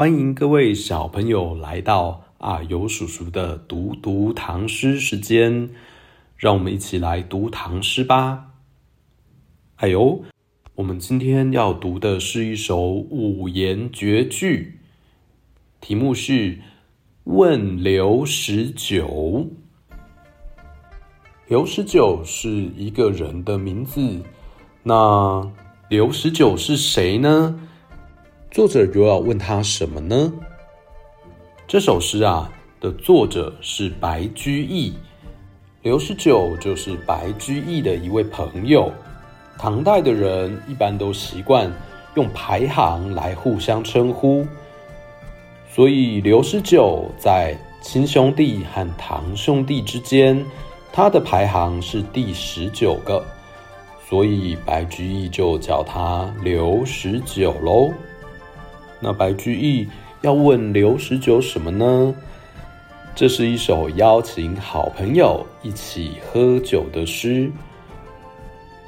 欢迎各位小朋友来到啊呦叔叔的读读唐诗时间，让我们一起来读唐诗吧。哎呦，我们今天要读的是一首五言绝句，题目是《问刘十九》。刘十九是一个人的名字，那刘十九是谁呢？作者又要问他什么呢？这首诗啊的作者是白居易，刘十九就是白居易的一位朋友。唐代的人一般都习惯用排行来互相称呼，所以刘十九在亲兄弟和堂兄弟之间，他的排行是第十九个，所以白居易就叫他刘十九喽。那白居易要问刘十九什么呢？这是一首邀请好朋友一起喝酒的诗。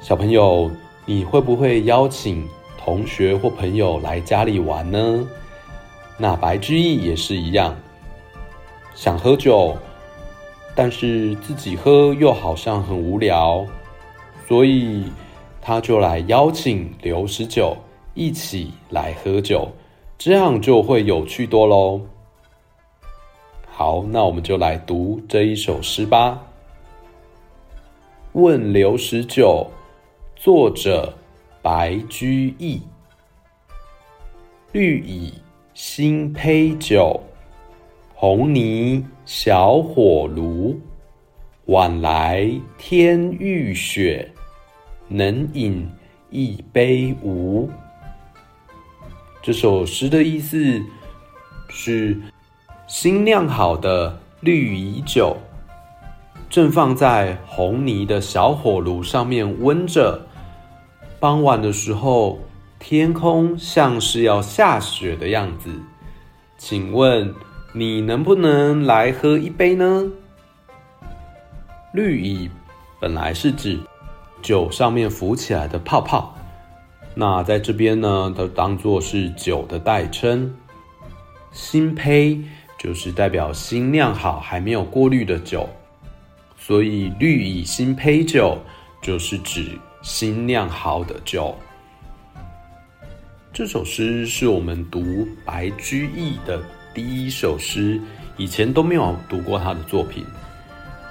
小朋友，你会不会邀请同学或朋友来家里玩呢？那白居易也是一样，想喝酒，但是自己喝又好像很无聊，所以他就来邀请刘十九一起来喝酒。这样就会有趣多喽。好，那我们就来读这一首诗吧。《问刘十九》作者白居易。绿蚁新醅酒，红泥小火炉。晚来天欲雪，能饮一杯无？这首诗的意思是：新酿好的绿蚁酒正放在红泥的小火炉上面温着。傍晚的时候，天空像是要下雪的样子。请问你能不能来喝一杯呢？绿蚁本来是指酒上面浮起来的泡泡。那在这边呢，都当作是酒的代称。新醅就是代表新酿好还没有过滤的酒，所以绿蚁新醅酒就是指新酿好的酒。这首诗是我们读白居易的第一首诗，以前都没有读过他的作品。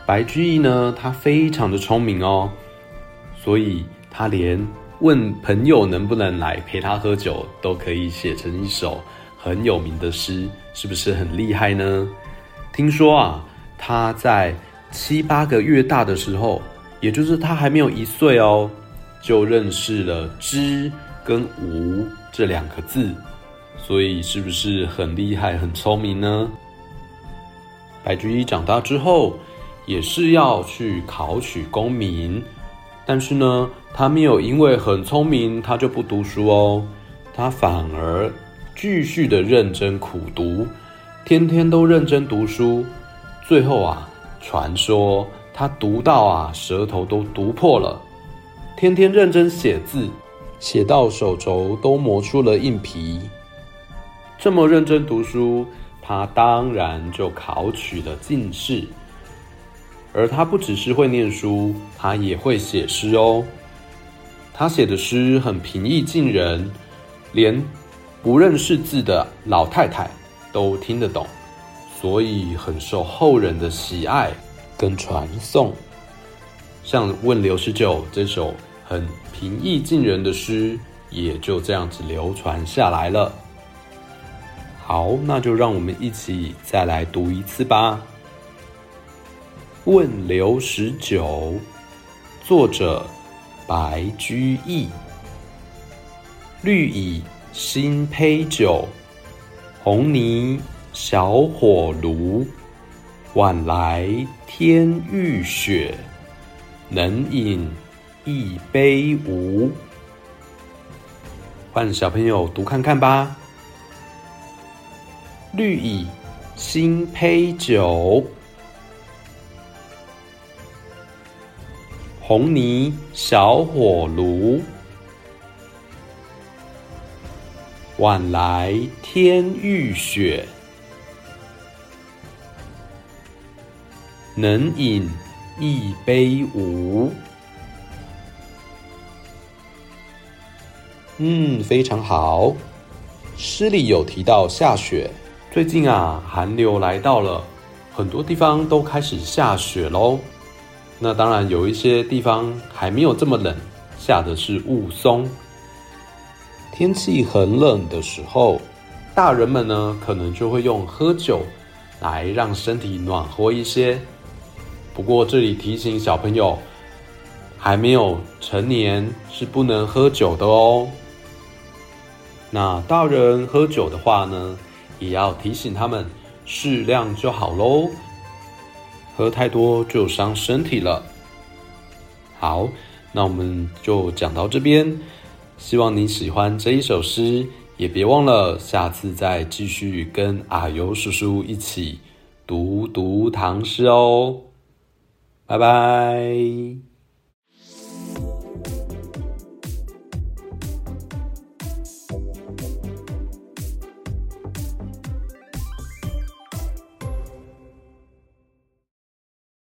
白居易呢，他非常的聪明哦，所以他连。问朋友能不能来陪他喝酒，都可以写成一首很有名的诗，是不是很厉害呢？听说啊，他在七八个月大的时候，也就是他还没有一岁哦，就认识了“知”跟“无”这两个字，所以是不是很厉害、很聪明呢？白居易长大之后，也是要去考取功名。但是呢，他没有因为很聪明，他就不读书哦。他反而继续的认真苦读，天天都认真读书。最后啊，传说他读到啊，舌头都读破了。天天认真写字，写到手肘都磨出了硬皮。这么认真读书，他当然就考取了进士。而他不只是会念书，他也会写诗哦。他写的诗很平易近人，连不认识字的老太太都听得懂，所以很受后人的喜爱跟传颂。像《问刘十九》这首很平易近人的诗，也就这样子流传下来了。好，那就让我们一起再来读一次吧。问刘十九，作者白居易。绿蚁新醅酒，红泥小火炉。晚来天欲雪，能饮一杯无？换小朋友读看看吧。绿蚁新醅酒。红泥小火炉，晚来天欲雪，能饮一杯无？嗯，非常好。诗里有提到下雪，最近啊，寒流来到了，很多地方都开始下雪喽。那当然有一些地方还没有这么冷，下的是雾凇。天气很冷的时候，大人们呢可能就会用喝酒来让身体暖和一些。不过这里提醒小朋友，还没有成年是不能喝酒的哦。那大人喝酒的话呢，也要提醒他们适量就好喽。喝太多就伤身体了。好，那我们就讲到这边。希望你喜欢这一首诗，也别忘了下次再继续跟阿尤叔叔一起读读唐诗哦。拜拜。